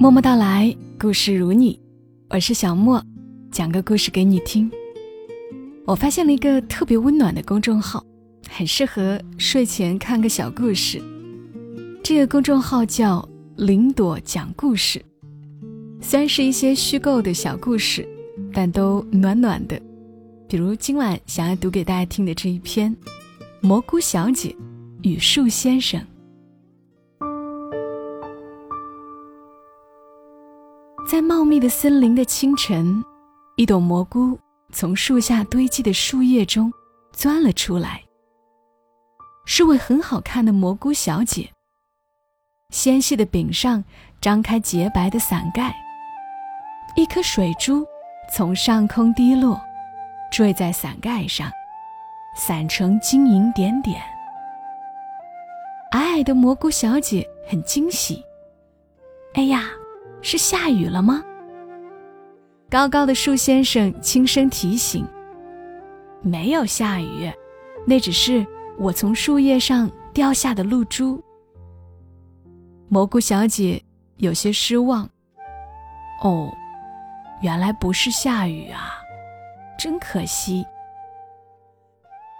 默默到来，故事如你，我是小莫，讲个故事给你听。我发现了一个特别温暖的公众号，很适合睡前看个小故事。这个公众号叫“林朵讲故事”，虽然是一些虚构的小故事，但都暖暖的。比如今晚想要读给大家听的这一篇《蘑菇小姐与树先生》。在茂密的森林的清晨，一朵蘑菇从树下堆积的树叶中钻了出来。是位很好看的蘑菇小姐。纤细的柄上张开洁白的伞盖，一颗水珠从上空滴落，坠在伞盖上，散成晶莹点点。矮矮的蘑菇小姐很惊喜。哎呀！是下雨了吗？高高的树先生轻声提醒：“没有下雨，那只是我从树叶上掉下的露珠。”蘑菇小姐有些失望。“哦，原来不是下雨啊，真可惜。”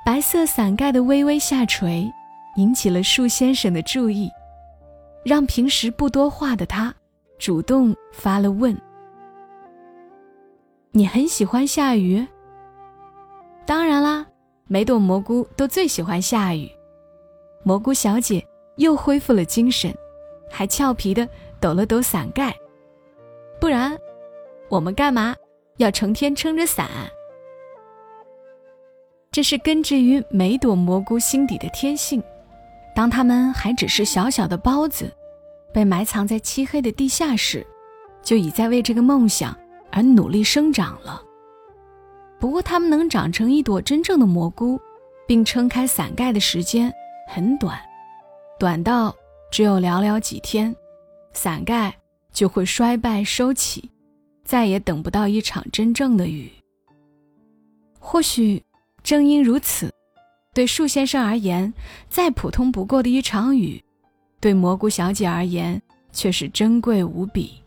白色伞盖的微微下垂，引起了树先生的注意，让平时不多话的他。主动发了问：“你很喜欢下雨？”“当然啦，每朵蘑菇都最喜欢下雨。”蘑菇小姐又恢复了精神，还俏皮的抖了抖伞盖。“不然，我们干嘛要成天撑着伞？”这是根植于每朵蘑菇心底的天性。当它们还只是小小的孢子。被埋藏在漆黑的地下室，就已在为这个梦想而努力生长了。不过，它们能长成一朵真正的蘑菇，并撑开伞盖的时间很短，短到只有寥寥几天，伞盖就会衰败收起，再也等不到一场真正的雨。或许正因如此，对树先生而言，再普通不过的一场雨。对蘑菇小姐而言，却是珍贵无比。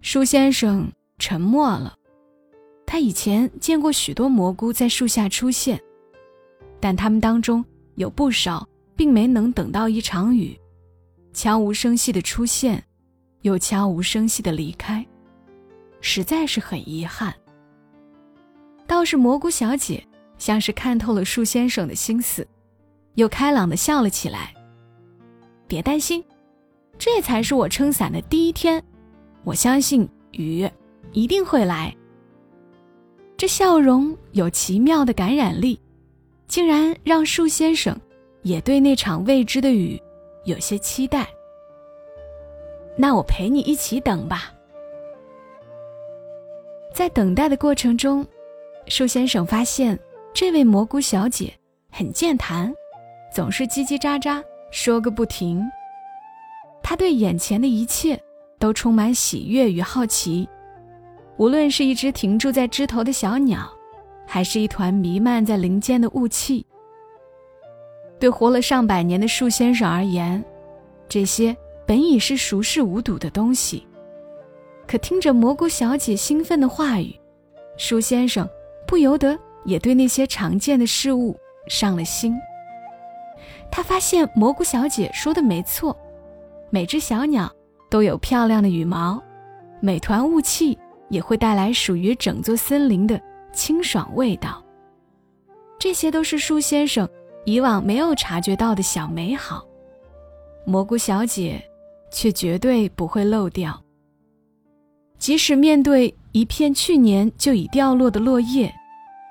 树先生沉默了。他以前见过许多蘑菇在树下出现，但他们当中有不少并没能等到一场雨，悄无声息的出现，又悄无声息的离开，实在是很遗憾。倒是蘑菇小姐像是看透了树先生的心思，又开朗的笑了起来。别担心，这才是我撑伞的第一天。我相信雨一定会来。这笑容有奇妙的感染力，竟然让树先生也对那场未知的雨有些期待。那我陪你一起等吧。在等待的过程中，树先生发现这位蘑菇小姐很健谈，总是叽叽喳喳。说个不停。他对眼前的一切都充满喜悦与好奇，无论是一只停驻在枝头的小鸟，还是一团弥漫在林间的雾气。对活了上百年的树先生而言，这些本已是熟视无睹的东西，可听着蘑菇小姐兴奋的话语，树先生不由得也对那些常见的事物上了心。他发现蘑菇小姐说的没错，每只小鸟都有漂亮的羽毛，每团雾气也会带来属于整座森林的清爽味道。这些都是树先生以往没有察觉到的小美好，蘑菇小姐却绝对不会漏掉。即使面对一片去年就已掉落的落叶，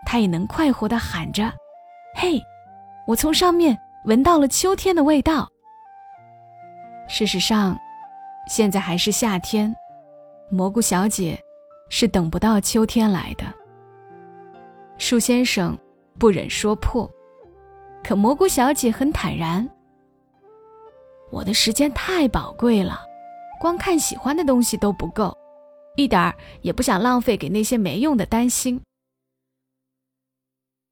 她也能快活地喊着：“嘿，我从上面。”闻到了秋天的味道。事实上，现在还是夏天，蘑菇小姐是等不到秋天来的。树先生不忍说破，可蘑菇小姐很坦然：“我的时间太宝贵了，光看喜欢的东西都不够，一点儿也不想浪费给那些没用的担心。”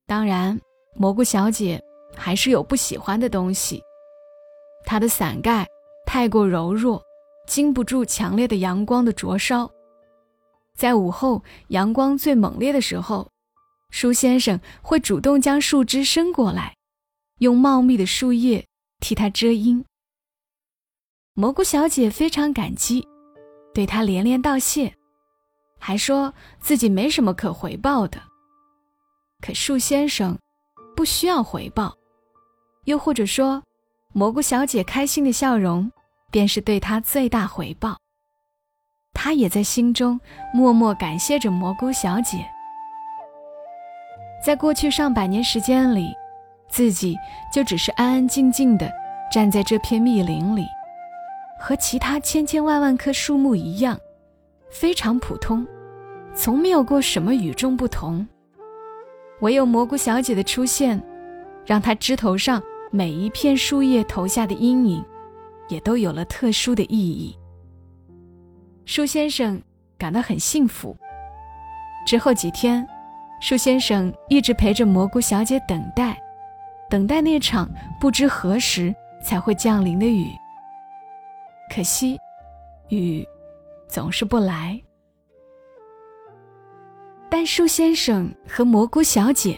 当然，蘑菇小姐。还是有不喜欢的东西。它的伞盖太过柔弱，经不住强烈的阳光的灼烧。在午后阳光最猛烈的时候，舒先生会主动将树枝伸过来，用茂密的树叶替他遮阴。蘑菇小姐非常感激，对他连连道谢，还说自己没什么可回报的。可树先生不需要回报，又或者说，蘑菇小姐开心的笑容便是对他最大回报。他也在心中默默感谢着蘑菇小姐。在过去上百年时间里，自己就只是安安静静的站在这片密林里，和其他千千万万棵树木一样，非常普通，从没有过什么与众不同。唯有蘑菇小姐的出现，让她枝头上每一片树叶投下的阴影，也都有了特殊的意义。树先生感到很幸福。之后几天。树先生一直陪着蘑菇小姐等待，等待那场不知何时才会降临的雨。可惜，雨总是不来。但树先生和蘑菇小姐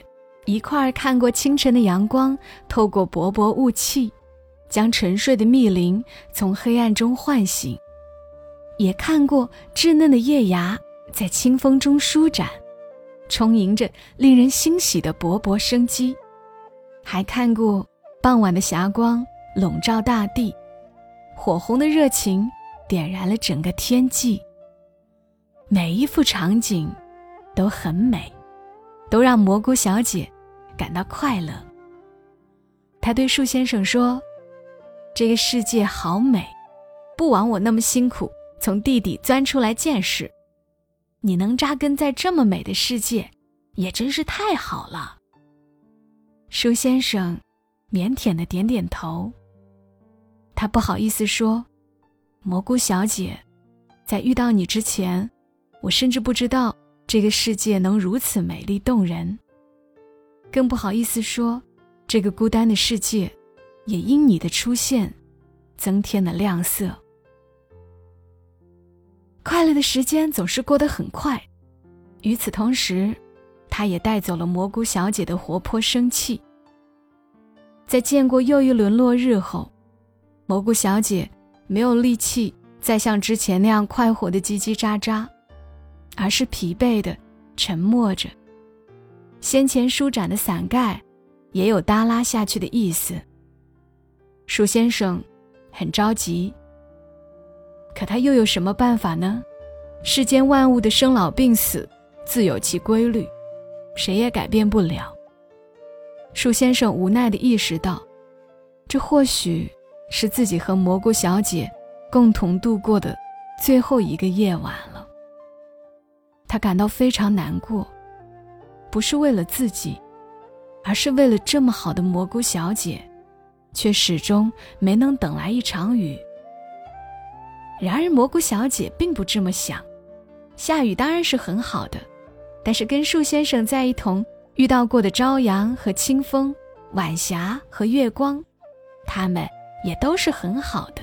一块儿看过清晨的阳光透过薄薄雾气，将沉睡的密林从黑暗中唤醒，也看过稚嫩的叶芽在清风中舒展。充盈着令人欣喜的勃勃生机，还看过傍晚的霞光笼罩大地，火红的热情点燃了整个天际。每一幅场景都很美，都让蘑菇小姐感到快乐。他对树先生说：“这个世界好美，不枉我那么辛苦从地底钻出来见识。”你能扎根在这么美的世界，也真是太好了。舒先生腼腆的点点头。他不好意思说：“蘑菇小姐，在遇到你之前，我甚至不知道这个世界能如此美丽动人。更不好意思说，这个孤单的世界，也因你的出现，增添了亮色。”快乐的时间总是过得很快，与此同时，他也带走了蘑菇小姐的活泼生气。在见过又一轮落日后，蘑菇小姐没有力气再像之前那样快活的叽叽喳喳，而是疲惫的沉默着。先前舒展的伞盖也有耷拉下去的意思。树先生很着急。可他又有什么办法呢？世间万物的生老病死，自有其规律，谁也改变不了。树先生无奈地意识到，这或许是自己和蘑菇小姐共同度过的最后一个夜晚了。他感到非常难过，不是为了自己，而是为了这么好的蘑菇小姐，却始终没能等来一场雨。然而，蘑菇小姐并不这么想。下雨当然是很好的，但是跟树先生在一同遇到过的朝阳和清风、晚霞和月光，他们也都是很好的。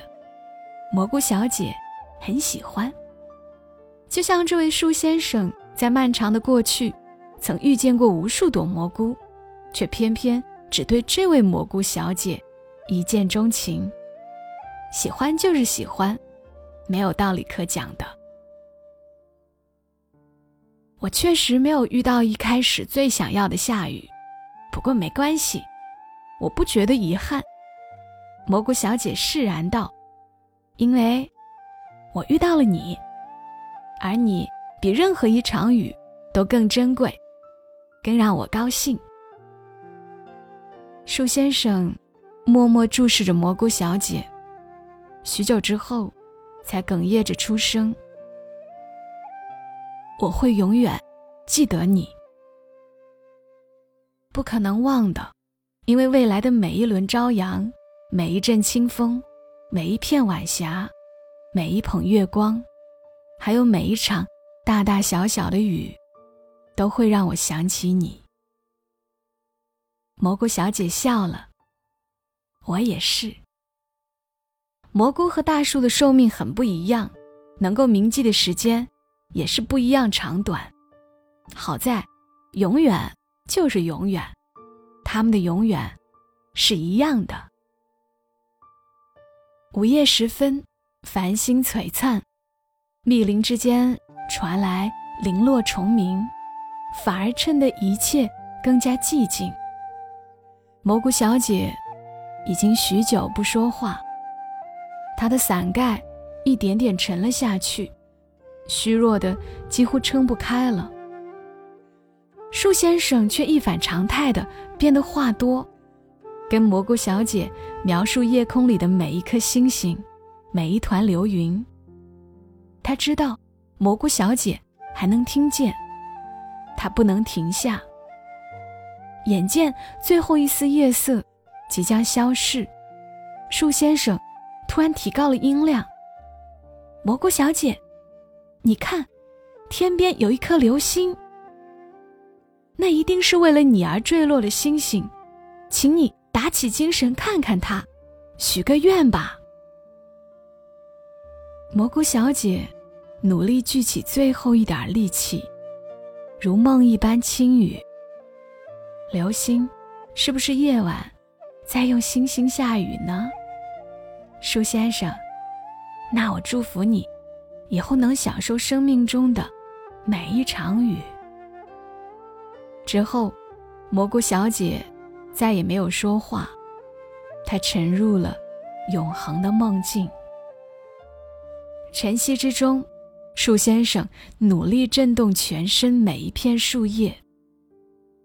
蘑菇小姐很喜欢。就像这位树先生在漫长的过去，曾遇见过无数朵蘑菇，却偏偏只对这位蘑菇小姐一见钟情。喜欢就是喜欢。没有道理可讲的。我确实没有遇到一开始最想要的下雨，不过没关系，我不觉得遗憾。蘑菇小姐释然道：“因为，我遇到了你，而你比任何一场雨都更珍贵，更让我高兴。”树先生默默注视着蘑菇小姐，许久之后。才哽咽着出声：“我会永远记得你，不可能忘的，因为未来的每一轮朝阳、每一阵清风、每一片晚霞、每一捧月光，还有每一场大大小小的雨，都会让我想起你。”蘑菇小姐笑了，我也是。蘑菇和大树的寿命很不一样，能够铭记的时间也是不一样长短。好在，永远就是永远，他们的永远是一样的。午夜时分，繁星璀璨，密林之间传来零落虫鸣，反而衬得一切更加寂静。蘑菇小姐已经许久不说话，她的伞盖一点点沉了下去，虚弱的几乎撑不开了。树先生却一反常态的变得话多。跟蘑菇小姐描述夜空里的每一颗星星，每一团流云。他知道蘑菇小姐还能听见，他不能停下。眼见最后一丝夜色即将消逝，树先生突然提高了音量：“蘑菇小姐，你看，天边有一颗流星，那一定是为了你而坠落的星星，请你。”打起精神看看它，许个愿吧。蘑菇小姐努力聚起最后一点力气，如梦一般轻语：“流星，是不是夜晚在用星星下雨呢？”舒先生，那我祝福你，以后能享受生命中的每一场雨。之后，蘑菇小姐。再也没有说话，她沉入了永恒的梦境。晨曦之中，树先生努力震动全身每一片树叶，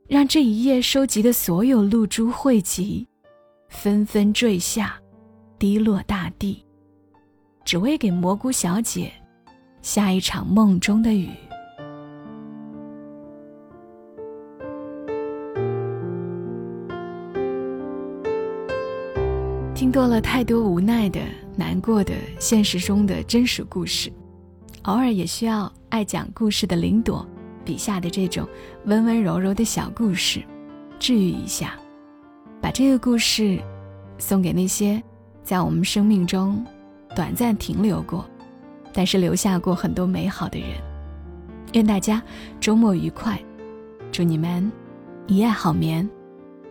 让这一夜收集的所有露珠汇集，纷纷坠下，滴落大地，只为给蘑菇小姐下一场梦中的雨。听多了太多无奈的、难过的现实中的真实故事，偶尔也需要爱讲故事的林朵笔下的这种温温柔柔的小故事，治愈一下。把这个故事送给那些在我们生命中短暂停留过，但是留下过很多美好的人。愿大家周末愉快，祝你们一夜好眠。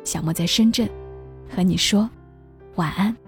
小莫在深圳，和你说。晚安。